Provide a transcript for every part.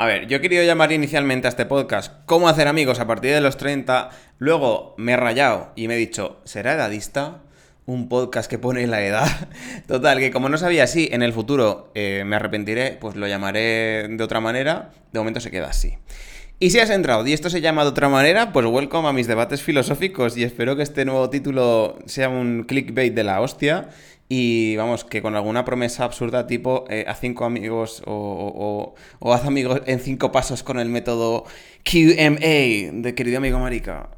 A ver, yo he querido llamar inicialmente a este podcast ¿Cómo hacer amigos a partir de los 30? Luego me he rayado y me he dicho, ¿será edadista? Un podcast que pone la edad. Total, que como no sabía si en el futuro eh, me arrepentiré, pues lo llamaré de otra manera. De momento se queda así. Y si has entrado y esto se llama de otra manera, pues welcome a mis debates filosóficos y espero que este nuevo título sea un clickbait de la hostia y vamos, que con alguna promesa absurda tipo eh, a cinco amigos o, o, haz amigos en cinco pasos con el método QMA de querido amigo Marica.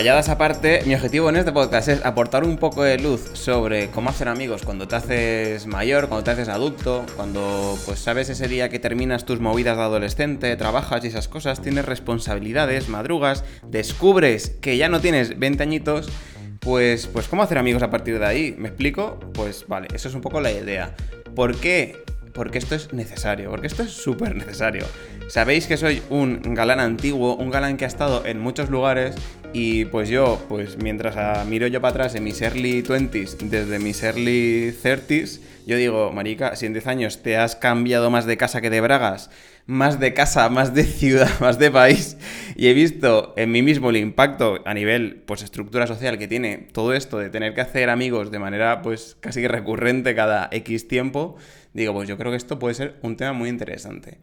Rayadas aparte, mi objetivo en este podcast es aportar un poco de luz sobre cómo hacer amigos cuando te haces mayor, cuando te haces adulto, cuando pues sabes ese día que terminas tus movidas de adolescente, trabajas y esas cosas, tienes responsabilidades, madrugas, descubres que ya no tienes 20 añitos, pues pues cómo hacer amigos a partir de ahí, ¿me explico? Pues vale, eso es un poco la idea. ¿Por qué? Porque esto es necesario, porque esto es súper necesario. Sabéis que soy un galán antiguo, un galán que ha estado en muchos lugares y pues yo, pues mientras miro yo para atrás en mis early 20s, desde mis early 30s, yo digo, marica, si en 10 años te has cambiado más de casa que de bragas, más de casa, más de ciudad, más de país, y he visto en mí mismo el impacto a nivel, pues, estructura social que tiene todo esto de tener que hacer amigos de manera, pues, casi recurrente cada X tiempo, digo, pues yo creo que esto puede ser un tema muy interesante.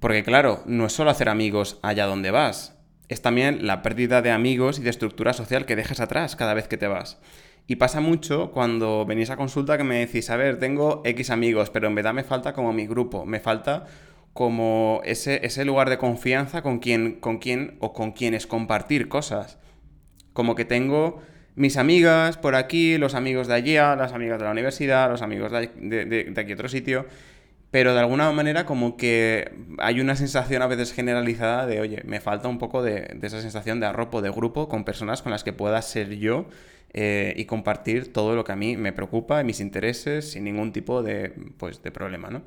Porque claro, no es solo hacer amigos allá donde vas, es también la pérdida de amigos y de estructura social que dejas atrás cada vez que te vas. Y pasa mucho cuando venís a consulta que me decís, a ver, tengo X amigos, pero en verdad me falta como mi grupo, me falta como ese, ese lugar de confianza con quien, con quien o con quienes compartir cosas. Como que tengo mis amigas por aquí, los amigos de allí, las amigas de la universidad, los amigos de, de, de aquí otro sitio, pero de alguna manera como que hay una sensación a veces generalizada de, oye, me falta un poco de, esa sensación de arropo de grupo con personas con las que pueda ser yo eh, y compartir todo lo que a mí me preocupa mis intereses sin ningún tipo de, pues, de problema, ¿no?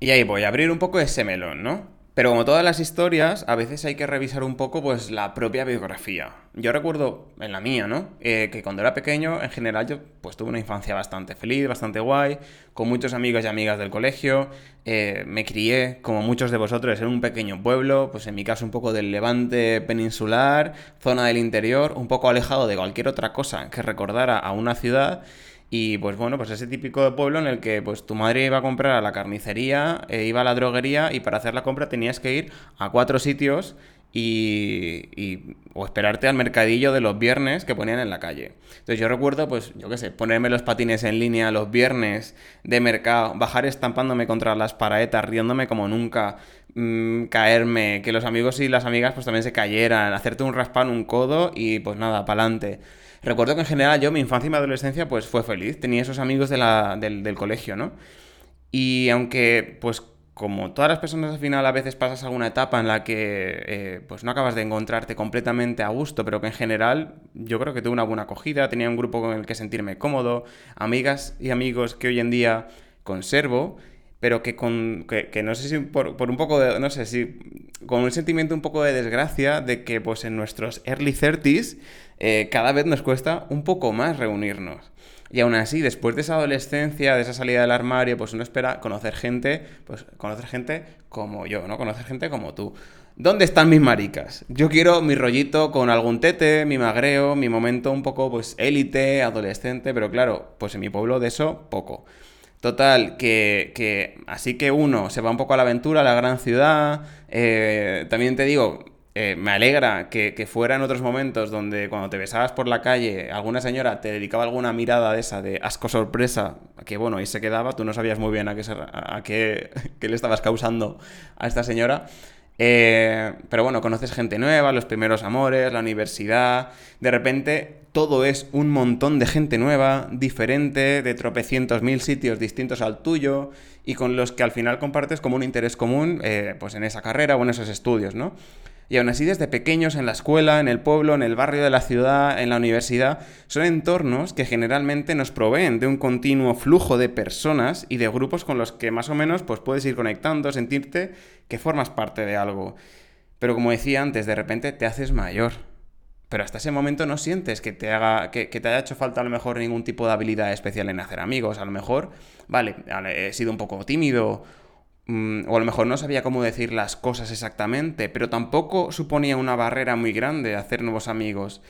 Y ahí voy a abrir un poco ese melón, ¿no? Pero como todas las historias, a veces hay que revisar un poco pues la propia biografía. Yo recuerdo en la mía, ¿no? Eh, que cuando era pequeño, en general yo pues tuve una infancia bastante feliz, bastante guay, con muchos amigos y amigas del colegio. Eh, me crié, como muchos de vosotros, en un pequeño pueblo, pues en mi caso un poco del levante peninsular, zona del interior, un poco alejado de cualquier otra cosa que recordara a una ciudad. Y pues bueno, pues ese típico pueblo en el que pues tu madre iba a comprar a la carnicería, e iba a la droguería y para hacer la compra tenías que ir a cuatro sitios y, o esperarte al mercadillo de los viernes que ponían en la calle. Entonces yo recuerdo, pues, yo qué sé, ponerme los patines en línea los viernes de mercado, bajar estampándome contra las paraetas, riéndome como nunca, mm, caerme, que los amigos y las amigas pues también se cayeran, hacerte un raspán, un codo y pues nada, pa'lante. Recuerdo que en general yo, mi infancia y mi adolescencia, pues fue feliz. Tenía esos amigos del, colegio, ¿no? Y aunque, pues, como todas las personas al final a veces pasas alguna etapa en la que eh, pues no acabas de encontrarte completamente a gusto, pero que en general yo creo que tuve una buena acogida, tenía un grupo con el que sentirme cómodo, amigas y amigos que hoy en día conservo, pero que con que, no sé si por, por, un poco de, no sé si con un sentimiento un poco de desgracia de que pues en nuestros early 30s eh, cada vez nos cuesta un poco más reunirnos. Y aún así, después de esa adolescencia, de esa salida del armario, pues uno espera conocer gente, pues conocer gente como yo, ¿no? Conocer gente como tú. ¿Dónde están mis maricas? Yo quiero mi rollito con algún tete, mi magreo, mi momento un poco, pues, élite, adolescente, pero claro, pues en mi pueblo de eso, poco. Total, que, que así que uno se va un poco a la aventura, a la gran ciudad. Eh, también te digo, eh, me alegra que, fuera en otros momentos donde cuando te besabas por la calle, alguna señora te dedicaba alguna mirada de esa de asco sorpresa, que bueno, ahí se quedaba, tú no sabías muy bien a qué, a qué, le estabas causando a esta señora. Eh, pero bueno, conoces gente nueva, los primeros amores, la universidad. De repente, todo es un montón de gente nueva, diferente, de tropecientos mil sitios distintos al tuyo y con los que al final compartes como un interés común, eh, pues en esa carrera o en esos estudios, ¿no? Y aún así, desde pequeños, en la escuela, en el pueblo, en el barrio de la ciudad, en la universidad, son entornos que generalmente nos proveen de un continuo flujo de personas y de grupos con los que más o menos pues, puedes ir conectando, sentirte que formas parte de algo. Pero como decía antes, de repente te haces mayor. Pero hasta ese momento no sientes que te haga que, te haya hecho falta a lo mejor ningún tipo de habilidad especial en hacer amigos. A lo mejor, vale, he sido un poco tímido mm, o a lo mejor no sabía cómo decir las cosas exactamente, pero tampoco suponía una barrera muy grande hacer nuevos amigos.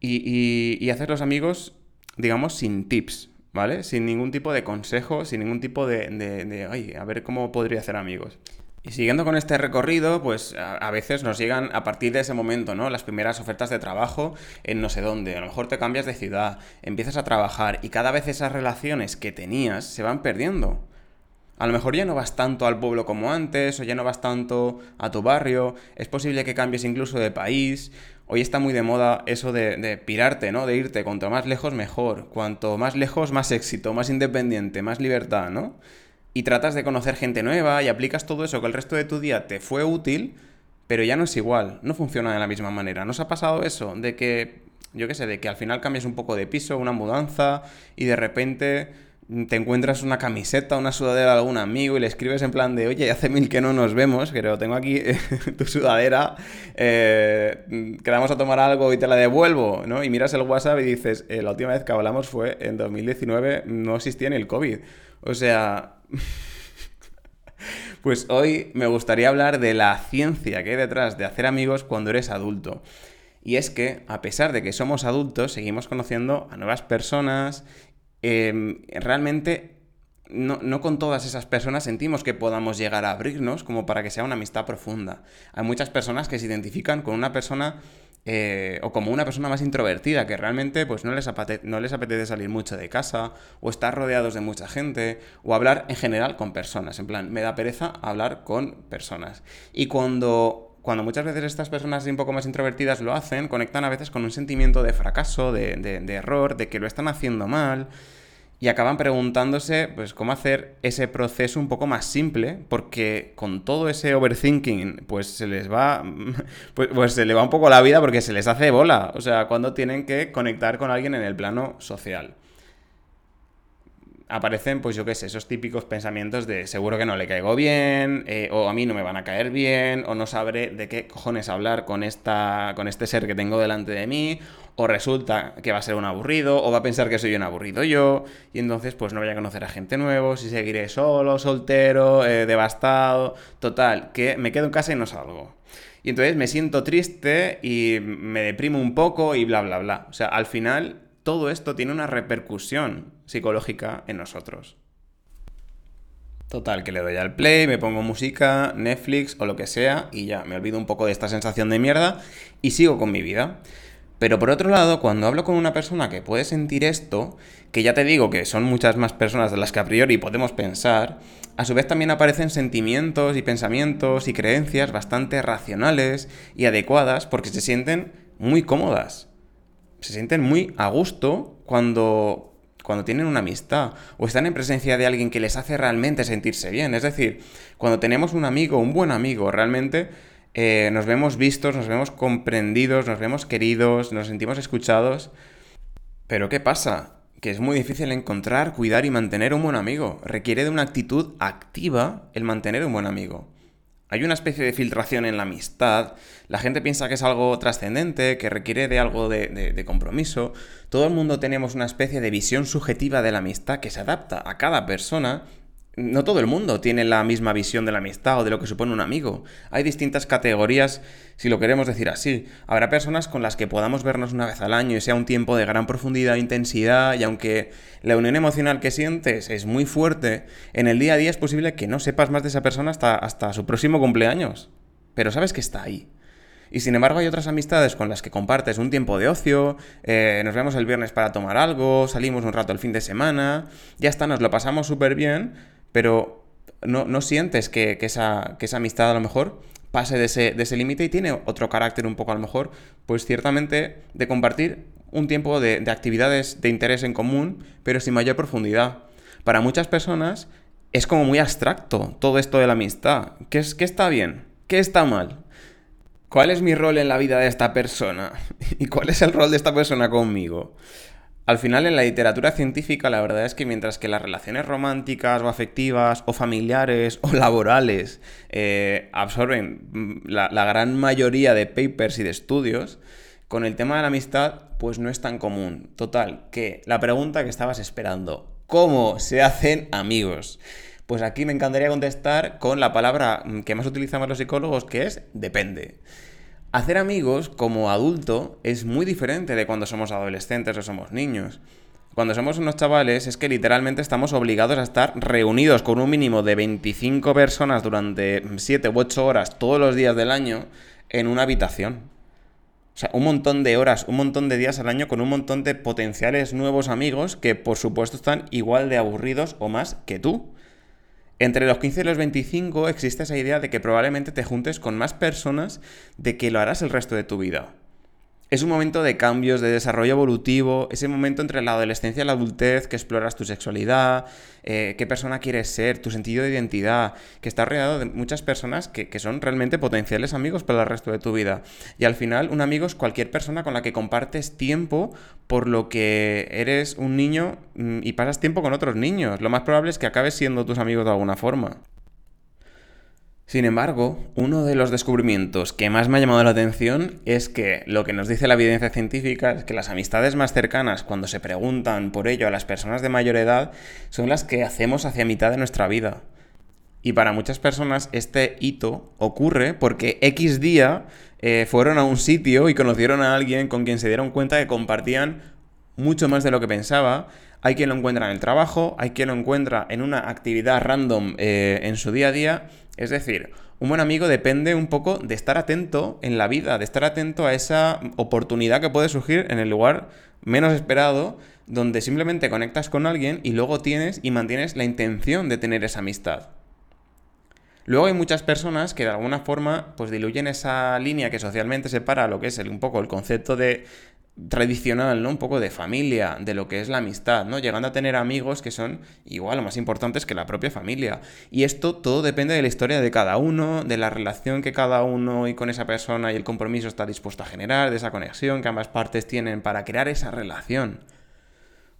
Y, y, hacer los amigos, digamos, sin tips, ¿vale? Sin ningún tipo de consejo, sin ningún tipo de, de, de ay, a ver cómo podría hacer amigos. Y siguiendo con este recorrido, pues a, veces nos llegan a partir de ese momento, ¿no? Las primeras ofertas de trabajo en no sé dónde. A lo mejor te cambias de ciudad, empiezas a trabajar y cada vez esas relaciones que tenías se van perdiendo. A lo mejor ya no vas tanto al pueblo como antes, o ya no vas tanto a tu barrio, es posible que cambies incluso de país. Hoy está muy de moda eso de, pirarte, ¿no? De irte, cuanto más lejos mejor, cuanto más lejos más éxito, más independiente, más libertad, ¿no? Y tratas de conocer gente nueva y aplicas todo eso que el resto de tu día te fue útil, pero ya no es igual, no funciona de la misma manera. ¿Nos ha pasado eso? De que, yo qué sé, de que al final cambias un poco de piso, una mudanza y de repente te encuentras una camiseta, una sudadera de algún amigo y le escribes en plan de, oye, hace mil que no nos vemos, pero tengo aquí tu sudadera, eh, quedamos a tomar algo y te la devuelvo, ¿no? Y miras el WhatsApp y dices, eh, la última vez que hablamos fue en 2019, no existía ni el COVID. O sea, pues hoy me gustaría hablar de la ciencia que hay detrás de hacer amigos cuando eres adulto. Y es que, a pesar de que somos adultos, seguimos conociendo a nuevas personas. Em, realmente, no, no, con todas esas personas sentimos que podamos llegar a abrirnos como para que sea una amistad profunda. Hay muchas personas que se identifican con una persona eh, o como una persona más introvertida, que realmente pues, no, les no les apetece salir mucho de casa, o estar rodeados de mucha gente, o hablar en general con personas. En plan, me da pereza hablar con personas. Y cuando, cuando muchas veces estas personas un poco más introvertidas lo hacen, conectan a veces con un sentimiento de fracaso, de, de error, de que lo están haciendo mal y acaban preguntándose pues cómo hacer ese proceso un poco más simple porque con todo ese overthinking pues se les va pues, pues, se le va un poco la vida porque se les hace bola. O sea cuando tienen que conectar con alguien en el plano social aparecen, pues yo qué sé, esos típicos pensamientos de seguro que no le caigo bien, eh, o a mí no me van a caer bien, o no sabré de qué cojones hablar con, esta, con este ser que tengo delante de mí, o resulta que va a ser un aburrido, o va a pensar que soy un aburrido yo, y entonces pues no voy a conocer a gente nueva, si seguiré solo, soltero, eh, devastado, total, que me quedo en casa y no salgo. Y entonces me siento triste y me deprimo un poco y bla, bla, bla. O sea, al final todo esto tiene una repercusión psicológica en nosotros. Total, que le doy al play, me pongo música, Netflix o lo que sea y ya, me olvido un poco de esta sensación de mierda y sigo con mi vida. Pero por otro lado, cuando hablo con una persona que puede sentir esto, que ya te digo que son muchas más personas de las que a priori podemos pensar, a su vez también aparecen sentimientos y pensamientos y creencias bastante racionales y adecuadas porque se sienten muy cómodas se sienten muy a gusto cuando, cuando tienen una amistad o están en presencia de alguien que les hace realmente sentirse bien. Es decir, cuando tenemos un amigo, un buen amigo, realmente eh, nos vemos vistos, nos vemos comprendidos, nos vemos queridos, nos sentimos escuchados. Pero ¿qué pasa? Que es muy difícil encontrar, cuidar y mantener un buen amigo. Requiere de una actitud activa el mantener un buen amigo. Hay una especie de filtración en la amistad, la gente piensa que es algo trascendente, que requiere de algo de, compromiso, todo el mundo tenemos una especie de visión subjetiva de la amistad que se adapta a cada persona no todo el mundo tiene la misma visión de la amistad o de lo que supone un amigo. Hay distintas categorías, si lo queremos decir así. Habrá personas con las que podamos vernos una vez al año y sea un tiempo de gran profundidad e intensidad, y aunque la unión emocional que sientes es muy fuerte, en el día a día es posible que no sepas más de esa persona hasta, hasta su próximo cumpleaños. Pero sabes que está ahí. Y sin embargo hay otras amistades con las que compartes un tiempo de ocio, eh, nos vemos el viernes para tomar algo, salimos un rato el fin de semana, ya está, nos lo pasamos súper bien, pero no, sientes que, esa, esa amistad a lo mejor pase de ese, límite y tiene otro carácter un poco a lo mejor, pues ciertamente de compartir un tiempo de, actividades de interés en común, pero sin mayor profundidad. Para muchas personas es como muy abstracto todo esto de la amistad. ¿Qué, es, qué está bien? ¿Qué está mal? ¿Cuál es mi rol en la vida de esta persona? ¿Y cuál es el rol de esta persona conmigo? Al final, en la literatura científica, la verdad es que mientras que las relaciones románticas o afectivas o familiares o laborales eh, absorben mm, la, gran mayoría de papers y de estudios, con el tema de la amistad, pues no es tan común. Total, que la pregunta que estabas esperando, ¿cómo se hacen amigos? Pues aquí me encantaría contestar con la palabra que más utilizamos los psicólogos, que es depende. Hacer amigos como adulto es muy diferente de cuando somos adolescentes o somos niños. Cuando somos unos chavales es que literalmente estamos obligados a estar reunidos con un mínimo de 25 personas durante 7 u 8 horas todos los días del año en una habitación. O sea, un montón de horas, un montón de días al año con un montón de potenciales nuevos amigos que por supuesto están igual de aburridos o más que tú. Entre los 15 y los 25 existe esa idea de que probablemente te juntes con más personas de que lo harás el resto de tu vida. Es un momento de cambios, de desarrollo evolutivo, ese momento entre la adolescencia y la adultez que exploras tu sexualidad, eh, qué persona quieres ser, tu sentido de identidad, que estás rodeado de muchas personas que, que, son realmente potenciales amigos para el resto de tu vida. Y al final, un amigo es cualquier persona con la que compartes tiempo por lo que eres un niño mm, y pasas tiempo con otros niños. Lo más probable es que acabes siendo tus amigos de alguna forma. Sin embargo, uno de los descubrimientos que más me ha llamado la atención es que lo que nos dice la evidencia científica es que las amistades más cercanas, cuando se preguntan por ello a las personas de mayor edad, son las que hacemos hacia mitad de nuestra vida. Y para muchas personas este hito ocurre porque X día eh, fueron a un sitio y conocieron a alguien con quien se dieron cuenta que compartían mucho más de lo que pensaba. Hay quien lo encuentra en el trabajo, hay quien lo encuentra en una actividad random eh, en su día a día es decir, un buen amigo depende un poco de estar atento en la vida, de estar atento a esa oportunidad que puede surgir en el lugar menos esperado, donde simplemente conectas con alguien y luego tienes y mantienes la intención de tener esa amistad. Luego hay muchas personas que de alguna forma pues diluyen esa línea que socialmente separa lo que es un poco el concepto de tradicional, ¿no? Un poco de familia, de lo que es la amistad, ¿no? Llegando a tener amigos que son igual o más importantes que la propia familia. Y esto todo depende de la historia de cada uno, de la relación que cada uno y con esa persona y el compromiso está dispuesto a generar, de esa conexión que ambas partes tienen para crear esa relación.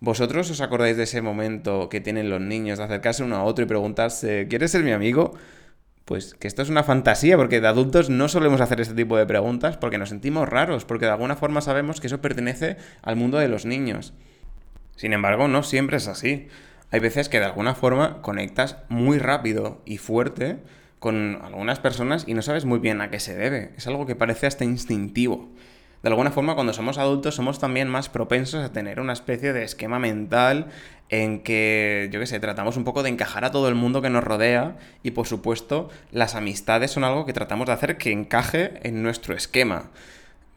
¿Vosotros os acordáis de ese momento que tienen los niños de acercarse uno a otro y preguntarse, ¿quieres ser mi amigo? Pues que esto es una fantasía, porque de adultos no solemos hacer este tipo de preguntas porque nos sentimos raros, porque de alguna forma sabemos que eso pertenece al mundo de los niños. Sin embargo, no siempre es así. Hay veces que de alguna forma conectas muy rápido y fuerte con algunas personas y no sabes muy bien a qué se debe. Es algo que parece hasta instintivo de alguna forma cuando somos adultos somos también más propensos a tener una especie de esquema mental en que, yo qué sé, tratamos un poco de encajar a todo el mundo que nos rodea y por supuesto las amistades son algo que tratamos de hacer que encaje en nuestro esquema.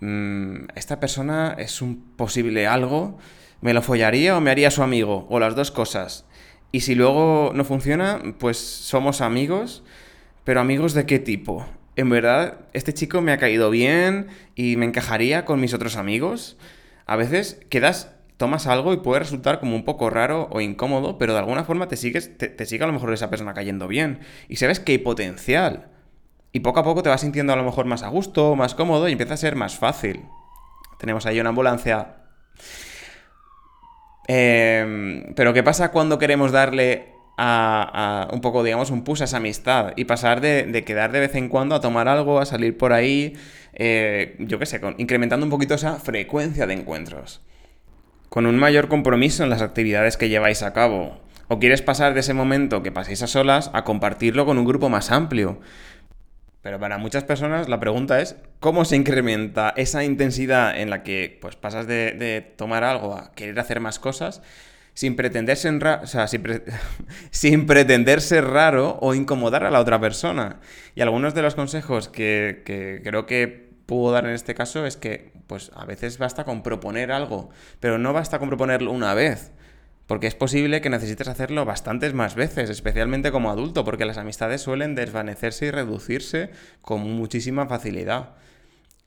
Mm, esta persona es un posible algo, ¿me lo follaría o me haría su amigo? O las dos cosas. Y si luego no funciona, pues somos amigos, pero amigos de qué tipo? En verdad, este chico me ha caído bien y me encajaría con mis otros amigos. A veces quedas, tomas algo y puede resultar como un poco raro o incómodo, pero de alguna forma te sigues, te, sigue a lo mejor esa persona cayendo bien. Y sabes que hay potencial. Y poco a poco te vas sintiendo a lo mejor más a gusto, más cómodo y empieza a ser más fácil. Tenemos ahí una ambulancia. Em, pero ¿qué pasa cuando queremos darle a, un poco, digamos, un push a esa amistad y pasar de, quedar de vez en cuando a tomar algo, a salir por ahí, eh, yo qué sé, incrementando un poquito esa frecuencia de encuentros. Con un mayor compromiso en las actividades que lleváis a cabo. O quieres pasar de ese momento que paséis a solas a compartirlo con un grupo más amplio. Pero para muchas personas la pregunta es cómo se incrementa esa intensidad en la que pues, pasas de, de tomar algo a querer hacer más cosas sin pretender ser, raro o incomodar a la otra persona. Y algunos de los consejos que, creo que puedo dar en este caso es que pues a veces basta con proponer algo, pero no basta con proponerlo una vez. Porque es posible que necesites hacerlo bastantes más veces, especialmente como adulto, porque las amistades suelen desvanecerse y reducirse con muchísima facilidad.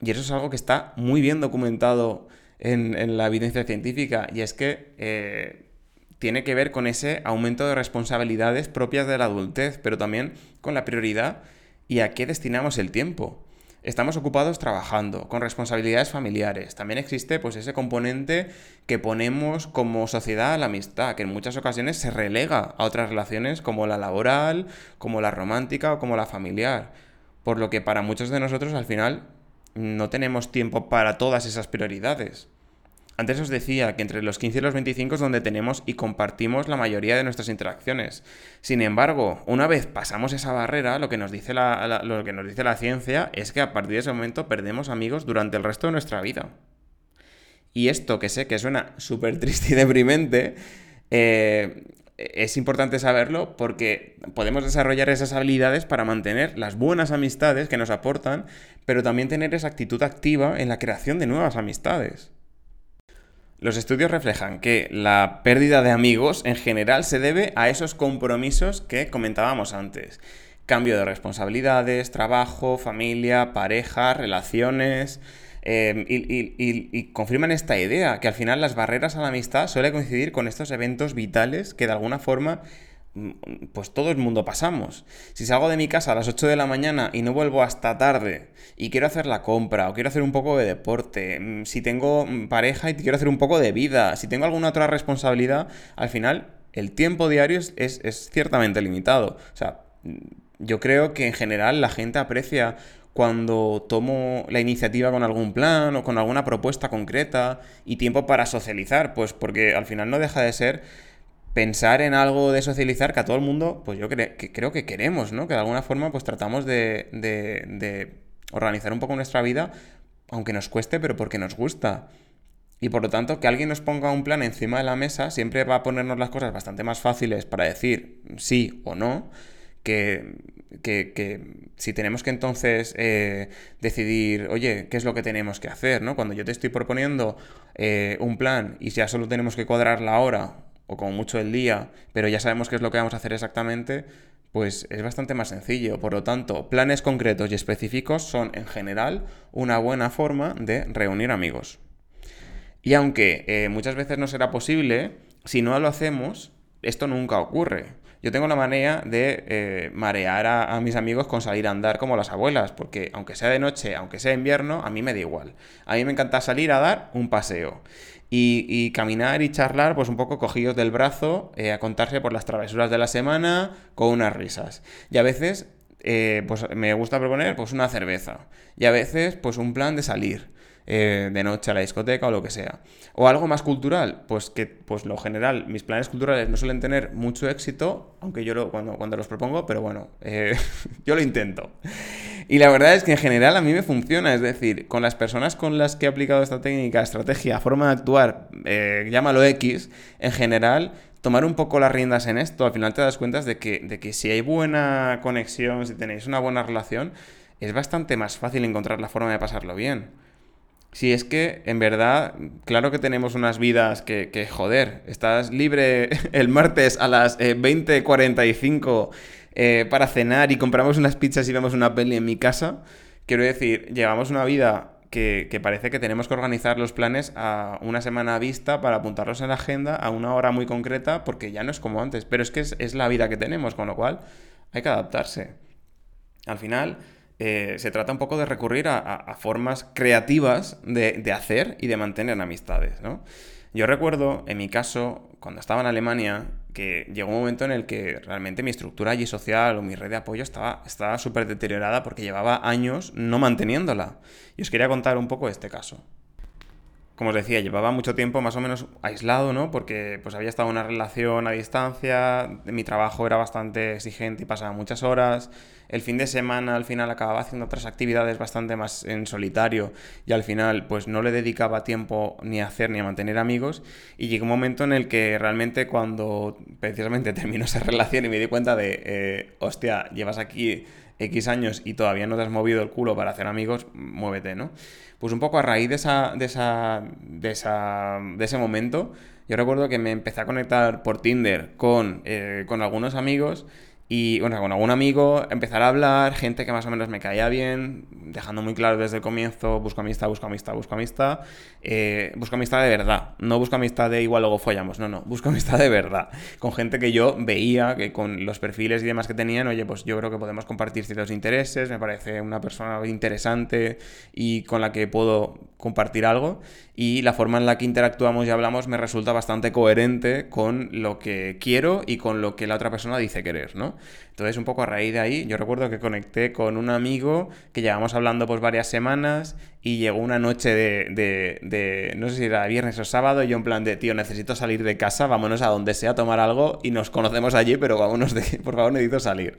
Y eso es algo que está muy bien documentado en, la evidencia científica. Y es que eh, tiene que ver con ese aumento de responsabilidades propias de la adultez, pero también con la prioridad y a qué destinamos el tiempo. Estamos ocupados trabajando, con responsabilidades familiares. También existe pues ese componente que ponemos como sociedad a la amistad, que en muchas ocasiones se relega a otras relaciones como la laboral, como la romántica o como la familiar. Por lo que para muchos de nosotros al final no tenemos tiempo para todas esas prioridades. Antes os decía que entre los 15 y los 25 es donde tenemos y compartimos la mayoría de nuestras interacciones. Sin embargo, una vez pasamos esa barrera, lo que nos dice la, lo que nos dice la ciencia es que a partir de ese momento perdemos amigos durante el resto de nuestra vida. Y esto que sé que suena súper triste y deprimente, eh, es importante saberlo porque podemos desarrollar esas habilidades para mantener las buenas amistades que nos aportan, pero también tener esa actitud activa en la creación de nuevas amistades. Los estudios reflejan que la pérdida de amigos en general se debe a esos compromisos que comentábamos antes. Cambio de responsabilidades, trabajo, familia, pareja, relaciones. Eh, y, confirman esta idea, que al final las barreras a la amistad suelen coincidir con estos eventos vitales que de alguna forma pues todo el mundo pasamos. Si salgo de mi casa a las 8 de la mañana y no vuelvo hasta tarde y quiero hacer la compra o quiero hacer un poco de deporte, mm, si tengo mm, pareja y quiero hacer un poco de vida, si tengo alguna otra responsabilidad, al final el tiempo diario es, es ciertamente limitado. O sea, yo creo que en general la gente aprecia cuando tomo la iniciativa con algún plan o con alguna propuesta concreta y tiempo para socializar, pues porque al final no deja de ser pensar en algo de socializar que a todo el mundo, pues yo que creo que queremos, ¿no? Que de alguna forma pues tratamos de, de, organizar un poco nuestra vida, aunque nos cueste, pero porque nos gusta. Y por lo tanto, que alguien nos ponga un plan encima de la mesa siempre va a ponernos las cosas bastante más fáciles para decir sí o no, que, que, si tenemos que entonces eh, decidir, oye, ¿qué es lo que tenemos que hacer? ¿no? Cuando yo te estoy proponiendo eh, un plan y ya solo tenemos que cuadrar la hora o como mucho el día, pero ya sabemos qué es lo que vamos a hacer exactamente, pues es bastante más sencillo. Por lo tanto, planes concretos y específicos son en general una buena forma de reunir amigos. Y aunque eh, muchas veces no será posible, si no lo hacemos, esto nunca ocurre. Yo tengo la manera de eh, marear a, a, mis amigos con salir a andar como las abuelas, porque aunque sea de noche, aunque sea invierno, a mí me da igual. A mí me encanta salir a dar un paseo y, caminar y charlar, pues un poco cogidos del brazo, eh, a contarse por las travesuras de la semana con unas risas. Y a veces, eh, pues me gusta proponer pues una cerveza. Y a veces, pues un plan de salir. Eh, de noche a la discoteca o lo que sea. O algo más cultural, pues que pues lo general, mis planes culturales no suelen tener mucho éxito, aunque yo lo, cuando, cuando los propongo, pero bueno, yo lo intento. Y la verdad es que en general a mí me funciona, es decir, con las personas con las que he aplicado esta técnica, estrategia, forma de actuar, eh, llámalo X, en general tomar un poco las riendas en esto, al final te das cuenta de que, de que si hay buena conexión, si tenéis una buena relación, es bastante más fácil encontrar la forma de pasarlo bien. Si es que, en verdad, claro que tenemos unas vidas que, que joder, estás libre el martes a las 20.45 eh, para cenar y compramos unas pizzas y vemos una peli en mi casa. Quiero decir, llevamos una vida que, que, parece que tenemos que organizar los planes a una semana a vista para apuntarlos en la agenda a una hora muy concreta, porque ya no es como antes, pero es que es, es la vida que tenemos, con lo cual hay que adaptarse. Al final, eh, se trata un poco de recurrir a, formas creativas de, hacer y de mantener amistades, ¿no? Yo recuerdo, en mi caso, cuando estaba en Alemania, que llegó un momento en el que realmente mi estructura allí social o mi red de apoyo estaba súper deteriorada porque llevaba años no manteniéndola. Y os quería contar un poco este caso como os decía, llevaba mucho tiempo más o menos aislado, ¿no? Porque pues había estado una relación a distancia, mi trabajo era bastante exigente y pasaba muchas horas. El fin de semana al final acababa haciendo otras actividades bastante más en solitario y al final pues no le dedicaba tiempo ni a hacer ni a mantener amigos y llegó un momento en el que realmente cuando precisamente terminó esa relación y me di cuenta de, eh, hostia, llevas aquí X años y todavía no te has movido el culo para hacer amigos, muévete, ¿no? Pues un poco a raíz de, esa, de, esa, de, esa, de ese momento, yo recuerdo que me empecé a conectar por Tinder con, eh, con algunos amigos y bueno, con algún amigo empezar a hablar, gente que más o menos me caía bien, dejando muy claro desde el comienzo, busco amistad, busco amistad, busco amistad, eh, busco amistad de verdad, no busco amistad de igual luego follamos, no, no, busco amistad de verdad, con gente que yo veía que con los perfiles y demás que tenían, oye, pues yo creo que podemos compartir ciertos intereses, me parece una persona interesante y con la que puedo compartir algo y la forma en la que interactuamos y hablamos me resulta bastante coherente con lo que quiero y con lo que la otra persona dice querer, ¿no? Entonces, un poco a raíz de ahí, yo recuerdo que conecté con un amigo que llevamos hablando pues varias semanas y llegó una noche de, de, no sé si era viernes o sábado, y yo en plan de, tío, necesito salir de casa, vámonos a donde sea a tomar algo y nos conocemos allí, pero vámonos de, por favor, necesito salir.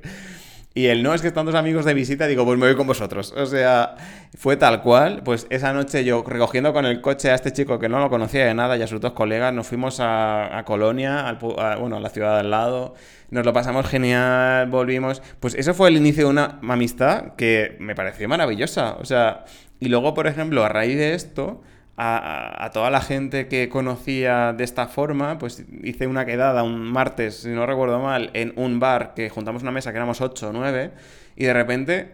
Y él, no, es que están dos amigos de visita, digo, pues me voy con vosotros. O sea, fue tal cual. Pues esa noche yo, recogiendo con el coche a este chico que no lo conocía de nada y a sus dos colegas, nos fuimos a, Colonia, al, bueno, a la ciudad al lado. Nos lo pasamos genial, volvimos. Pues eso fue el inicio de una amistad que me pareció maravillosa. O sea, y luego, por ejemplo, a raíz de esto, a, toda la gente que conocía de esta forma, pues hice una quedada un martes, si no recuerdo mal, en un bar que juntamos una mesa que éramos 8 o 9, y de repente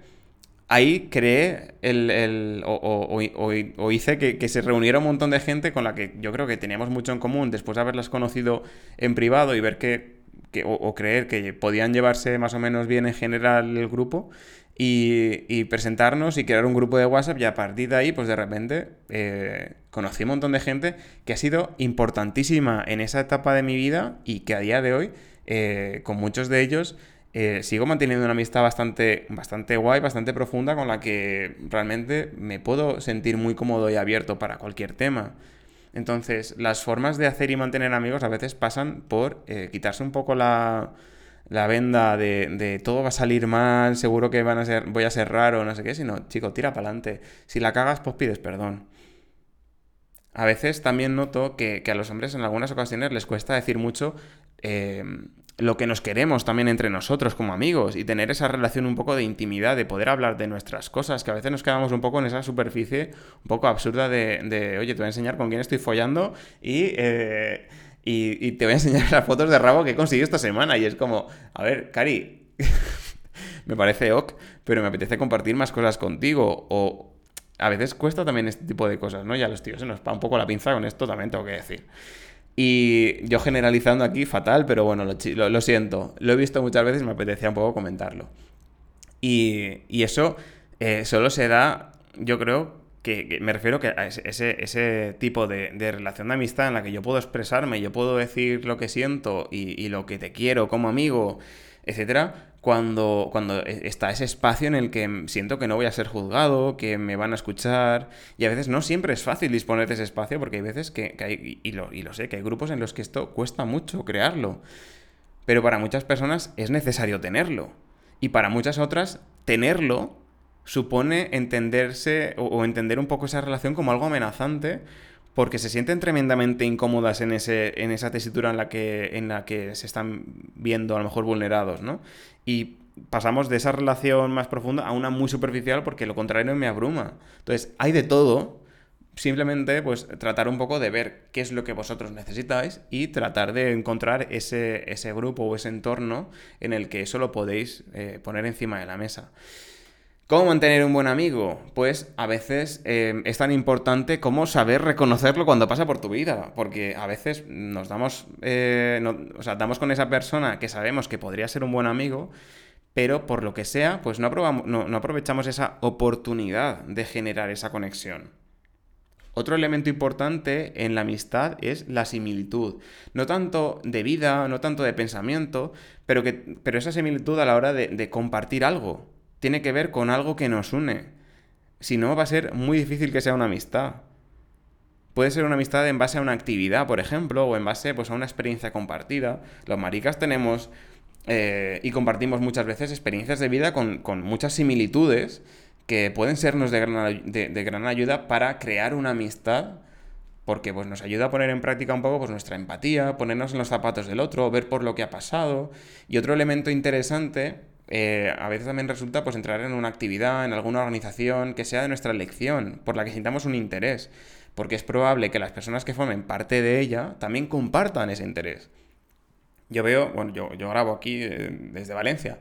ahí creé el, o, hice que, se reuniera un montón de gente con la que yo creo que teníamos mucho en común después de haberlas conocido en privado y ver que, o, creer que podían llevarse más o menos bien en general el grupo y, presentarnos y crear un grupo de WhatsApp y a partir de ahí, pues de repente eh, conocí un montón de gente que ha sido importantísima en esa etapa de mi vida y que a día de hoy, eh, con muchos de ellos, eh, sigo manteniendo una amistad bastante, bastante guay, bastante profunda, con la que realmente me puedo sentir muy cómodo y abierto para cualquier tema. Entonces, las formas de hacer y mantener amigos a veces pasan por quitarse un poco la la venda de, todo va a salir mal, seguro que van a ser, voy a ser raro, no sé qué, sino, chico, tira para adelante. Si la cagas, pues pides perdón. A veces también noto que, a los hombres en algunas ocasiones les cuesta decir mucho eh, lo que nos queremos también entre nosotros como amigos y tener esa relación un poco de intimidad, de poder hablar de nuestras cosas, que a veces nos quedamos un poco en esa superficie un poco absurda de, oye, te voy a enseñar con quién estoy follando y... Eh, y, te voy a enseñar las fotos de rabo que he conseguido esta semana. Y es como, a ver, Cari, me parece ok, pero me apetece compartir más cosas contigo. O a veces cuesta también este tipo de cosas, ¿no? Ya los tíos se nos va un poco la pinza con esto, también tengo que decir. Y yo generalizando aquí, fatal, pero bueno, lo, siento. Lo he visto muchas veces y me apetecía un poco comentarlo. Y, eso eh, solo se da, yo creo, que, me refiero que a ese, ese tipo de, relación de amistad en la que yo puedo expresarme, yo puedo decir lo que siento y, lo que te quiero como amigo, etcétera, cuando, cuando e, está ese espacio en el que siento que no voy a ser juzgado, que me van a escuchar, y a veces no siempre es fácil disponer de ese espacio, porque hay veces que, hay, y lo, y lo sé, que hay grupos en los que esto cuesta mucho crearlo, pero para muchas personas es necesario tenerlo, y para muchas otras tenerlo supone entenderse o, entender un poco esa relación como algo amenazante porque se sienten tremendamente incómodas en, ese, en esa tesitura en la, que, en la que se están viendo a lo mejor vulnerados, ¿no? Y pasamos de esa relación más profunda a una muy superficial porque lo contrario me abruma. Entonces, hay de todo, simplemente pues tratar un poco de ver qué es lo que vosotros necesitáis y tratar de encontrar ese, ese grupo o ese entorno en el que eso lo podéis eh, poner encima de la mesa. ¿Cómo mantener un buen amigo? Pues a veces eh, es tan importante como saber reconocerlo cuando pasa por tu vida, porque a veces nos damos, eh, o sea, damos con esa persona que sabemos que podría ser un buen amigo, pero por lo que sea, pues no, no aprovechamos esa oportunidad de generar esa conexión. Otro elemento importante en la amistad es la similitud. No tanto de vida, no tanto de pensamiento, pero, que, pero esa similitud a la hora de compartir algo tiene que ver con algo que nos une. Si no, va a ser muy difícil que sea una amistad. Puede ser una amistad en base a una actividad, por ejemplo, o en base pues, a una experiencia compartida. Los maricas tenemos eh, y compartimos muchas veces experiencias de vida con, muchas similitudes que pueden sernos de gran, de, gran, ayuda para crear una amistad, porque pues, nos ayuda a poner en práctica un poco pues, nuestra empatía, ponernos en los zapatos del otro, ver por lo que ha pasado. Y otro elemento interesante eh, a veces también resulta pues entrar en una actividad, en alguna organización que sea de nuestra elección, por la que sintamos un interés, porque es probable que las personas que formen parte de ella también compartan ese interés. Yo veo, bueno, yo, grabo aquí eh, desde Valencia.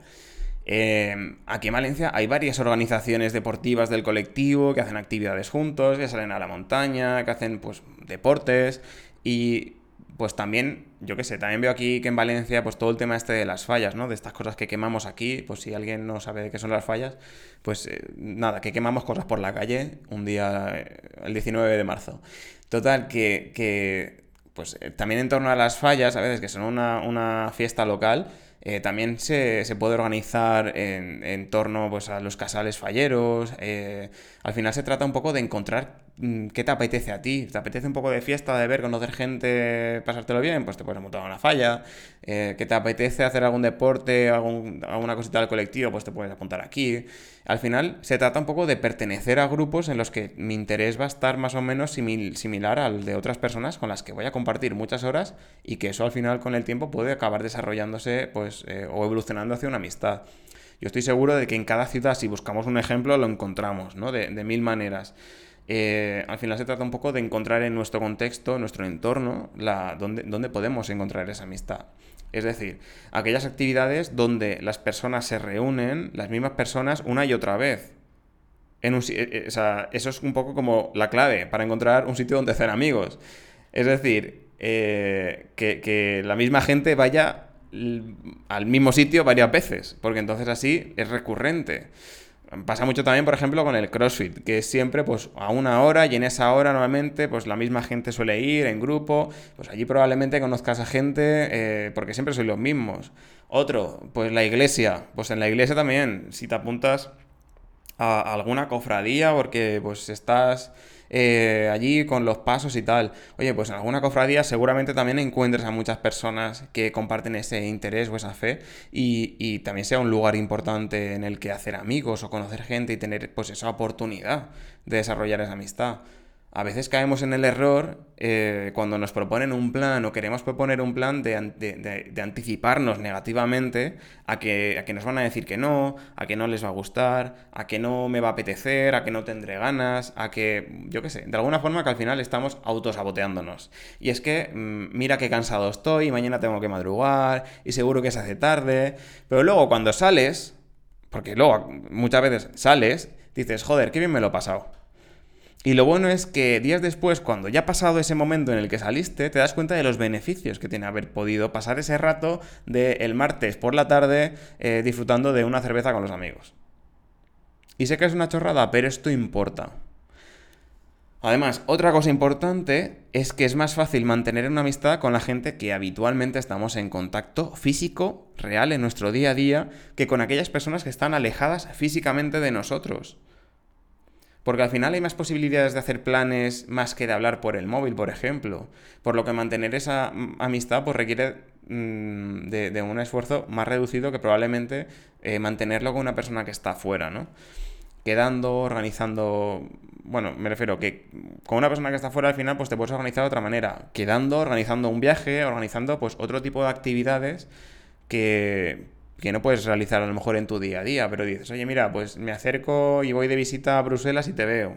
Eh, aquí en Valencia hay varias organizaciones deportivas del colectivo que hacen actividades juntos, que salen a la montaña, que hacen pues deportes y pues también, yo qué sé, también veo aquí que en Valencia, pues todo el tema este de las fallas, ¿no? De estas cosas que quemamos aquí, pues si alguien no sabe qué son las fallas, pues eh, nada, que quemamos cosas por la calle un día, eh, el 19 de marzo. Total, que, que pues eh, también en torno a las fallas, a veces que son una, una fiesta local, también se, puede organizar en, torno pues, a los casales falleros. Al final se trata un poco de encontrar qué te apetece a ti. ¿Te apetece un poco de fiesta, de ver, conocer gente, pasártelo bien? Pues te puedes montar una falla. Eh, ¿Que te apetece hacer algún deporte, algún, alguna cosita del colectivo? Pues te puedes apuntar aquí. Al final se trata un poco de pertenecer a grupos en los que mi interés va a estar más o menos similar al de otras personas con las que voy a compartir muchas horas y que eso al final con el tiempo puede acabar desarrollándose pues, eh, o evolucionando hacia una amistad. Yo estoy seguro de que en cada ciudad, si buscamos un ejemplo, lo encontramos, ¿no? De, mil maneras. Eh, al final se trata un poco de encontrar en nuestro contexto, en nuestro entorno, la, donde, podemos encontrar esa amistad. Es decir, aquellas actividades donde las personas se reúnen, las mismas personas, una y otra vez. Eh, sea, eso es un poco como la clave para encontrar un sitio donde hacer amigos. Es decir, que la misma gente vaya al mismo sitio varias veces, porque entonces así es recurrente. Pasa mucho también, por ejemplo, con el CrossFit, que es siempre pues a una hora y en esa hora normalmente pues la misma gente suele ir en grupo, pues allí probablemente conozcas a gente eh, porque siempre sois los mismos. Otro, pues la iglesia, pues en la iglesia también, si te apuntas a alguna cofradía porque pues estás eh, allí con los pasos y tal. Oye, pues en alguna cofradía seguramente también encuentres a muchas personas que comparten ese interés o esa fe y, y también sea un lugar importante en el que hacer amigos o conocer gente y tener pues esa oportunidad de desarrollar esa amistad a veces caemos en el error eh, cuando nos proponen un plan o queremos proponer un plan de, anticiparnos negativamente a que, a que, nos van a decir que no, a que no les va a gustar, a que no me va a apetecer, a que no tendré ganas, a que, yo qué sé, de alguna forma que al final estamos autosaboteándonos. Y es que, mm, mira qué cansado estoy, mañana tengo que madrugar y seguro que se hace tarde, pero luego cuando sales, porque luego muchas veces sales, dices, joder, qué bien me lo he pasado. Y lo bueno es que días después, cuando ya ha pasado ese momento en el que saliste, te das cuenta de los beneficios que tiene haber podido pasar ese rato del martes por la tarde eh, disfrutando de una cerveza con los amigos. Y sé que es una chorrada, pero esto importa. Además, otra cosa importante es que es más fácil mantener una amistad con la gente que habitualmente estamos en contacto físico, real, en nuestro día a día, que con aquellas personas que están alejadas físicamente de nosotros. Porque al final hay más posibilidades de hacer planes más que de hablar por el móvil, por ejemplo. Por lo que mantener esa amistad pues, requiere mm, de, un esfuerzo más reducido que probablemente eh, mantenerlo con una persona que está afuera, ¿no? Quedando, organizando. Bueno, me refiero que con una persona que está afuera al final, pues te puedes organizar de otra manera. Quedando, organizando un viaje, organizando pues otro tipo de actividades que, que no puedes realizar a lo mejor en tu día a día, pero dices, oye, mira, pues me acerco y voy de visita a Bruselas y te veo.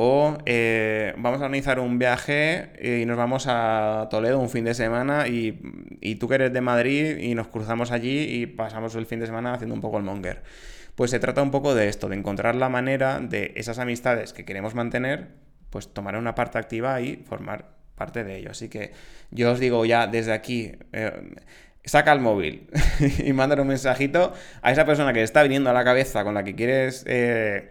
O eh, vamos a organizar un viaje y nos vamos a Toledo un fin de semana y, y, tú que eres de Madrid y nos cruzamos allí y pasamos el fin de semana haciendo un poco el monger. Pues se trata un poco de esto, de encontrar la manera de esas amistades que queremos mantener, pues tomar una parte activa y formar parte de ello. Así que yo os digo ya desde aquí, eh, saca el móvil y manda un mensajito a esa persona que está viniendo a la cabeza con la que quieres eh,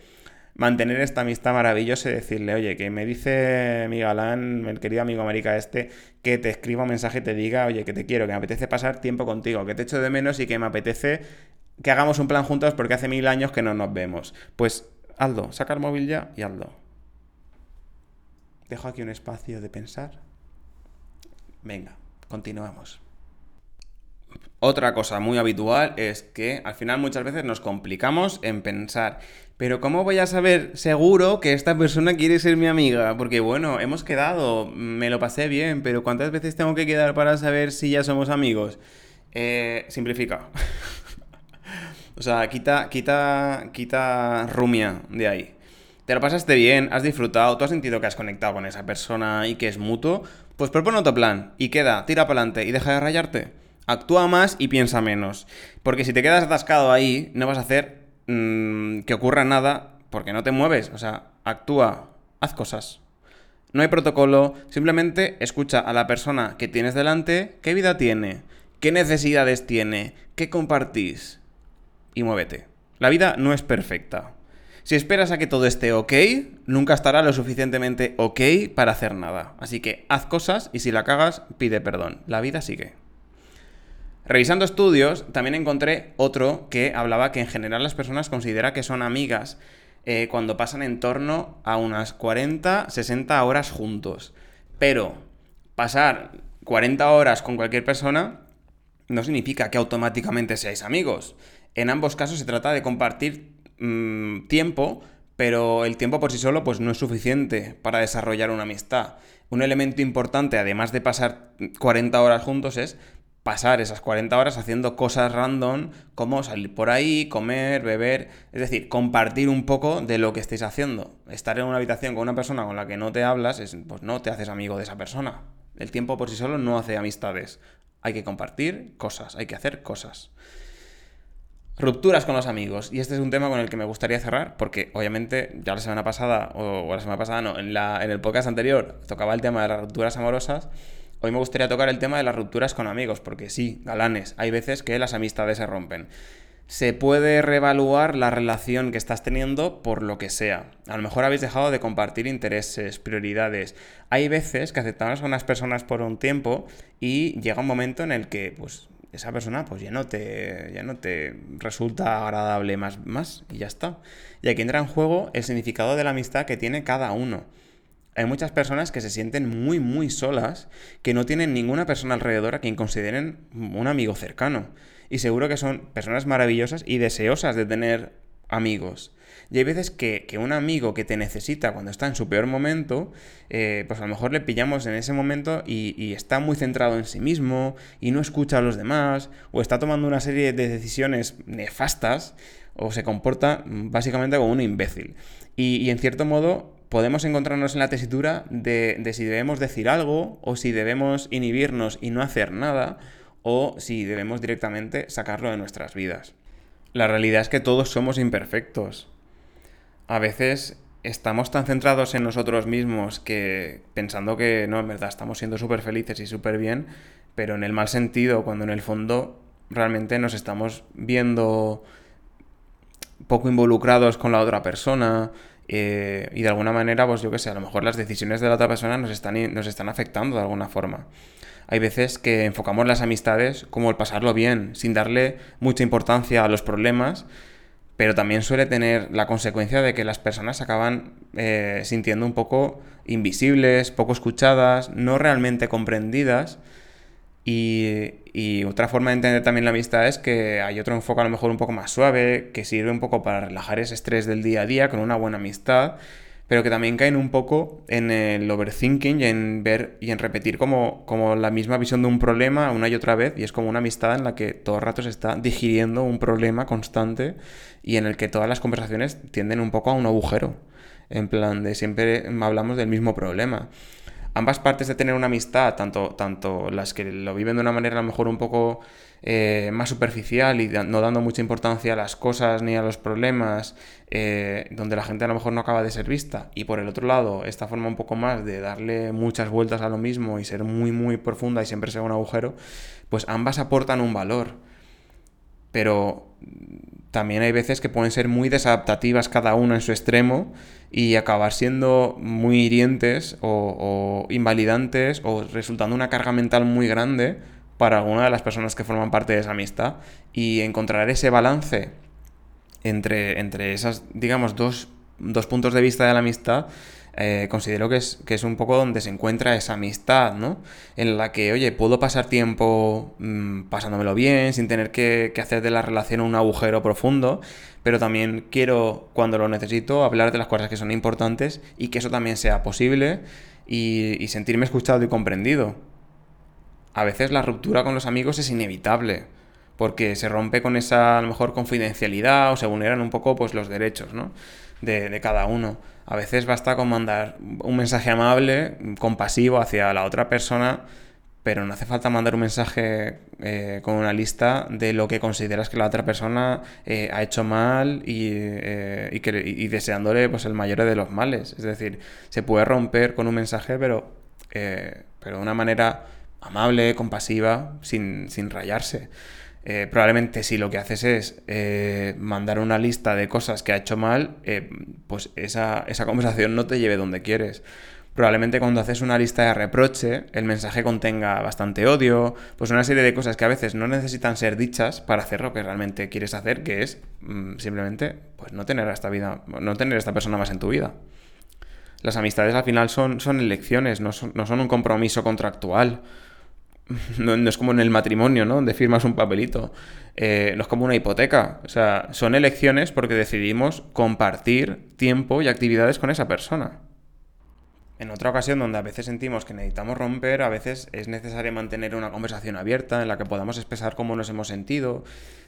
mantener esta amistad maravillosa y decirle, oye, que me dice mi galán, el querido amigo América este, que te escriba un mensaje y te diga, oye, que te quiero, que me apetece pasar tiempo contigo, que te echo de menos y que me apetece que hagamos un plan juntos porque hace mil años que no nos vemos. Pues Aldo, saca el móvil ya y Aldo. Dejo aquí un espacio de pensar. Venga, continuamos. Otra cosa muy habitual es que al final muchas veces nos complicamos en pensar, pero ¿cómo voy a saber seguro que esta persona quiere ser mi amiga? Porque bueno, hemos quedado, me lo pasé bien, pero ¿cuántas veces tengo que quedar para saber si ya somos amigos? Eh, simplifica. o sea, quita, quita, quita rumia de ahí. Te lo pasaste bien, has disfrutado, tú has sentido que has conectado con esa persona y que es mutuo, pues propone otro plan y queda, tira para adelante y deja de rayarte. Actúa más y piensa menos. Porque si te quedas atascado ahí, no vas a hacer mm, que ocurra nada porque no te mueves. O sea, actúa, haz cosas. No hay protocolo, simplemente escucha a la persona que tienes delante, qué vida tiene, qué necesidades tiene, qué compartís y muévete. La vida no es perfecta. Si esperas a que todo esté ok, nunca estará lo suficientemente ok para hacer nada. Así que haz cosas y si la cagas, pide perdón. La vida sigue. Revisando estudios, también encontré otro que hablaba que en general las personas consideran que son amigas eh, cuando pasan en torno a unas 40, 60 horas juntos. Pero pasar 40 horas con cualquier persona no significa que automáticamente seáis amigos. En ambos casos se trata de compartir mm, tiempo, pero el tiempo por sí solo pues, no es suficiente para desarrollar una amistad. Un elemento importante, además de pasar 40 horas juntos, es pasar esas 40 horas haciendo cosas random como salir por ahí, comer, beber, es decir, compartir un poco de lo que estéis haciendo. Estar en una habitación con una persona con la que no te hablas, pues no te haces amigo de esa persona. El tiempo por sí solo no hace amistades. Hay que compartir cosas, hay que hacer cosas. Rupturas con los amigos. Y este es un tema con el que me gustaría cerrar, porque obviamente ya la semana pasada, o la semana pasada no, en, la, en el podcast anterior tocaba el tema de las rupturas amorosas. Hoy me gustaría tocar el tema de las rupturas con amigos, porque sí, galanes, hay veces que las amistades se rompen se puede reevaluar la relación que estás teniendo por lo que sea. A lo mejor habéis dejado de compartir intereses, prioridades. Hay veces que aceptamos a unas personas por un tiempo y llega un momento en el que, pues, esa persona pues ya no te, ya no te resulta agradable más, más y ya está. Y aquí entra en juego el significado de la amistad que tiene cada uno. Hay muchas personas que se sienten muy, muy solas, que no tienen ninguna persona alrededor a quien consideren un amigo cercano y seguro que son personas maravillosas y deseosas de tener amigos. Y hay veces que, un amigo que te necesita cuando está en su peor momento, eh, pues a lo mejor le pillamos en ese momento y, está muy centrado en sí mismo y no escucha a los demás, o está tomando una serie de decisiones nefastas, o se comporta básicamente como un imbécil. Y, en cierto modo podemos encontrarnos en la tesitura de, si debemos decir algo o si debemos inhibirnos y no hacer nada, o si debemos directamente sacarlo de nuestras vidas. La realidad es que todos somos imperfectos. A veces estamos tan centrados en nosotros mismos que pensando que no, en verdad estamos siendo súper felices y súper bien, pero en el mal sentido, cuando en el fondo realmente nos estamos viendo poco involucrados con la otra persona eh, y de alguna manera, pues yo qué sé, a lo mejor las decisiones de la otra persona nos están, nos están afectando de alguna forma hay veces que enfocamos las amistades como el pasarlo bien, sin darle mucha importancia a los problemas, pero también suele tener la consecuencia de que las personas acaban eh, sintiendo un poco invisibles, poco escuchadas, no realmente comprendidas. Y, y, otra forma de entender también la amistad es que hay otro enfoque a lo mejor un poco más suave, que sirve un poco para relajar ese estrés del día a día con una buena amistad pero que también caen un poco en el overthinking y en ver y en repetir como, como la misma visión de un problema una y otra vez, y es como una amistad en la que todo el rato se está digiriendo un problema constante y en el que todas las conversaciones tienden un poco a un agujero, en plan de siempre hablamos del mismo problema ambas partes de tener una amistad, tanto, tanto las que lo viven de una manera a lo mejor un poco eh, más superficial y no dando mucha importancia a las cosas ni a los problemas, eh, donde la gente a lo mejor no acaba de ser vista, y por el otro lado, esta forma un poco más de darle muchas vueltas a lo mismo y ser muy, muy profunda y siempre ser un agujero, pues ambas aportan un valor. Pero también hay veces que pueden ser muy desadaptativas cada una en su extremo y acabar siendo muy hirientes o, invalidantes o resultando una carga mental muy grande para alguna de las personas que forman parte de esa amistad. Y encontrar ese balance entre, entre esas, digamos, dos, dos puntos de vista de la amistad eh, considero que es, que es un poco donde se encuentra esa amistad, ¿no? En la que, oye, puedo pasar tiempo mm, pasándomelo bien, sin tener que, hacer de la relación un agujero profundo, pero también quiero, cuando lo necesito, hablar de las cosas que son importantes y que eso también sea posible y, y sentirme escuchado y comprendido. A veces la ruptura con los amigos es inevitable porque se rompe con esa a lo mejor confidencialidad o se vulneran un poco pues los derechos ¿no? De, de cada uno. A veces basta con mandar un mensaje amable, compasivo hacia la otra persona, pero no hace falta mandar un mensaje eh, con una lista de lo que consideras que la otra persona eh, ha hecho mal y, eh, y, deseándole pues, el mayor de los males. Es decir, se puede romper con un mensaje, pero, pero de una manera amable, compasiva, sin, sin rayarse. Eh, probablemente si lo que haces es eh, mandar una lista de cosas que ha hecho mal, eh, pues esa, conversación no te lleve donde quieres. Probablemente cuando haces una lista de reproche, el mensaje contenga bastante odio, pues una serie de cosas que a veces no necesitan ser dichas para hacer lo que realmente quieres hacer, que es mm, simplemente pues no tener a esta vida, no tener a esta persona más en tu vida. Las amistades al final son, son elecciones, no son, no son un compromiso contractual. No, es como en el matrimonio, ¿no? Donde firmas un papelito. Eh, no es como una hipoteca. O sea, son elecciones porque decidimos compartir tiempo y actividades con esa persona. En otra ocasión donde a veces sentimos que necesitamos romper, a veces es necesario mantener una conversación abierta en la que podamos expresar cómo nos hemos sentido,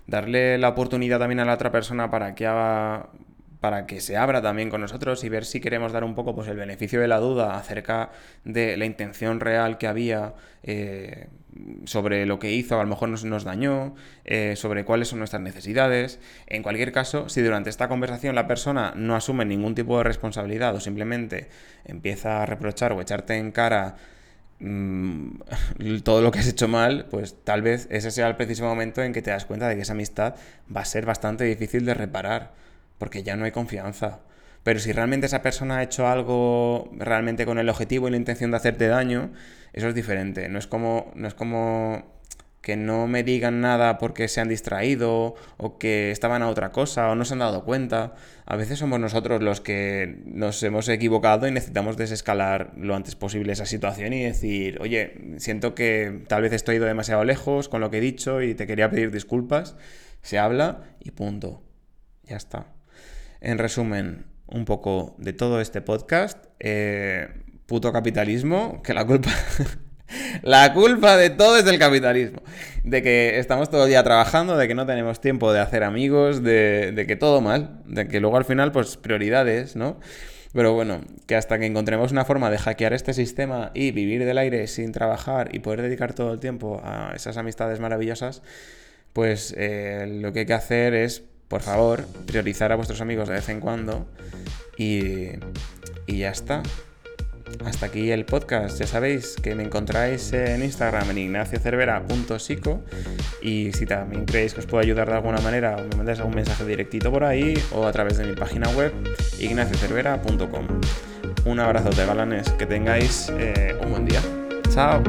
darle la oportunidad también a la otra persona para que haga para que se abra también con nosotros y ver si queremos dar un poco pues, el beneficio de la duda acerca de la intención real que había eh, sobre lo que hizo, a lo mejor nos, dañó, eh, sobre cuáles son nuestras necesidades. En cualquier caso, si durante esta conversación la persona no asume ningún tipo de responsabilidad o simplemente empieza a reprochar o echarte en cara mm, todo lo que has hecho mal, pues tal vez ese sea el preciso momento en que te das cuenta de que esa amistad va a ser bastante difícil de reparar porque ya no hay confianza. Pero si realmente esa persona ha hecho algo realmente con el objetivo y la intención de hacerte daño, eso es diferente. No es como, no es como que no me digan nada porque se han distraído o que estaban a otra cosa o no se han dado cuenta. A veces somos nosotros los que nos hemos equivocado y necesitamos desescalar lo antes posible esa situación y decir, oye, siento que tal vez estoy ido demasiado lejos con lo que he dicho y te quería pedir disculpas. Se habla y punto. Ya está. En resumen, un poco de todo este podcast. Eh, puto capitalismo, que la culpa... la culpa de todo es del capitalismo. De que estamos todo el día trabajando, de que no tenemos tiempo de hacer amigos, de, que todo mal, de que luego al final, pues prioridades, ¿no? Pero bueno, que hasta que encontremos una forma de hackear este sistema y vivir del aire sin trabajar y poder dedicar todo el tiempo a esas amistades maravillosas, pues eh, lo que hay que hacer es por favor, priorizar a vuestros amigos de vez en cuando y, y ya está. Hasta aquí el podcast. Ya sabéis que me encontráis en Instagram en ignaciocervera.sico y si también creéis que os puedo ayudar de alguna manera me mandáis algún mensaje directito por ahí o a través de mi página web ignaciocervera.com. Un abrazo de galanes, que tengáis eh, un buen día. Chao.